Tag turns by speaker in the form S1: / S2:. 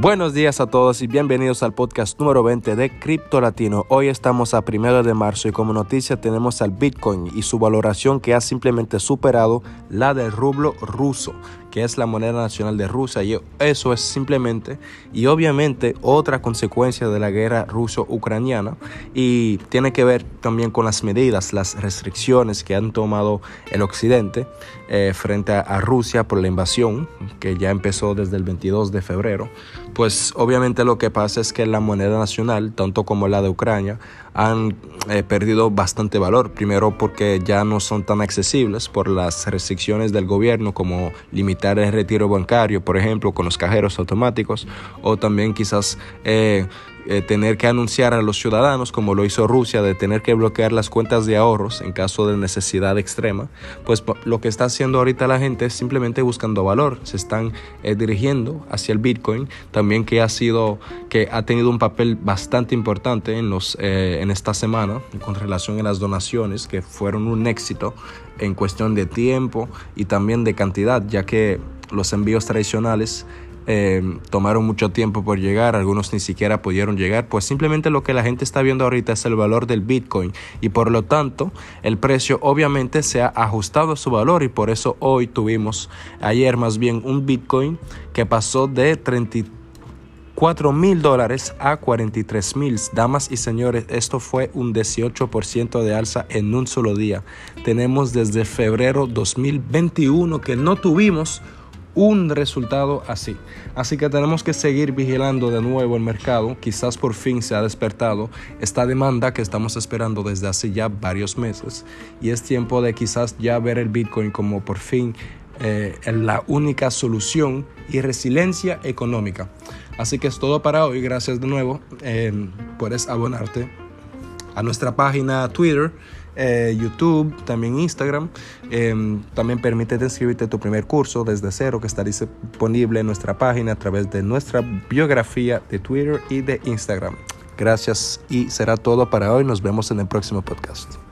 S1: Buenos días a todos y bienvenidos al podcast número 20 de Cripto Latino. Hoy estamos a primero de marzo y como noticia tenemos al Bitcoin y su valoración que ha simplemente superado la del rublo ruso que es la moneda nacional de Rusia. Y eso es simplemente y obviamente otra consecuencia de la guerra ruso-ucraniana y tiene que ver también con las medidas, las restricciones que han tomado el occidente eh, frente a, Rusia por la invasión que ya empezó desde el 22 de febrero. Pues obviamente lo que pasa es que la moneda nacional, tanto como la de Ucrania, han eh, perdido bastante valor. Primero porque ya no son tan accesibles por las restricciones del gobierno como limitar el retiro bancario, por ejemplo, con los cajeros automáticos, o también quizás eh, eh, tener que anunciar a los ciudadanos, como lo hizo Rusia, de tener que bloquear las cuentas de ahorros en caso de necesidad extrema, pues lo que está haciendo ahorita la gente es simplemente buscando valor, se están eh, dirigiendo hacia el Bitcoin, también que ha sido, que ha tenido un papel bastante importante en, los, eh, en esta semana con relación a las donaciones, que fueron un éxito en cuestión de tiempo y también de cantidad, ya que los envíos tradicionales eh, tomaron mucho tiempo por llegar, algunos ni siquiera pudieron llegar, pues simplemente lo que la gente está viendo ahorita es el valor del Bitcoin y por lo tanto el precio obviamente se ha ajustado a su valor y por eso hoy tuvimos ayer más bien un Bitcoin que pasó de 34 mil dólares a 43 mil. Damas y señores, esto fue un 18% de alza en un solo día. Tenemos desde febrero 2021 que no tuvimos un resultado así. Así que tenemos que seguir vigilando de nuevo el mercado. Quizás por fin se ha despertado esta demanda que estamos esperando desde hace ya varios meses. Y es tiempo de quizás ya ver el Bitcoin como por fin eh, la única solución y resiliencia económica. Así que es todo para hoy. Gracias de nuevo. Eh, puedes abonarte a nuestra página Twitter eh, YouTube, también Instagram. Em, también permite inscribirte tu primer curso desde cero que está disponible en nuestra página a través de nuestra biografía de Twitter y de Instagram. Gracias y será todo para hoy. Nos vemos en el próximo podcast.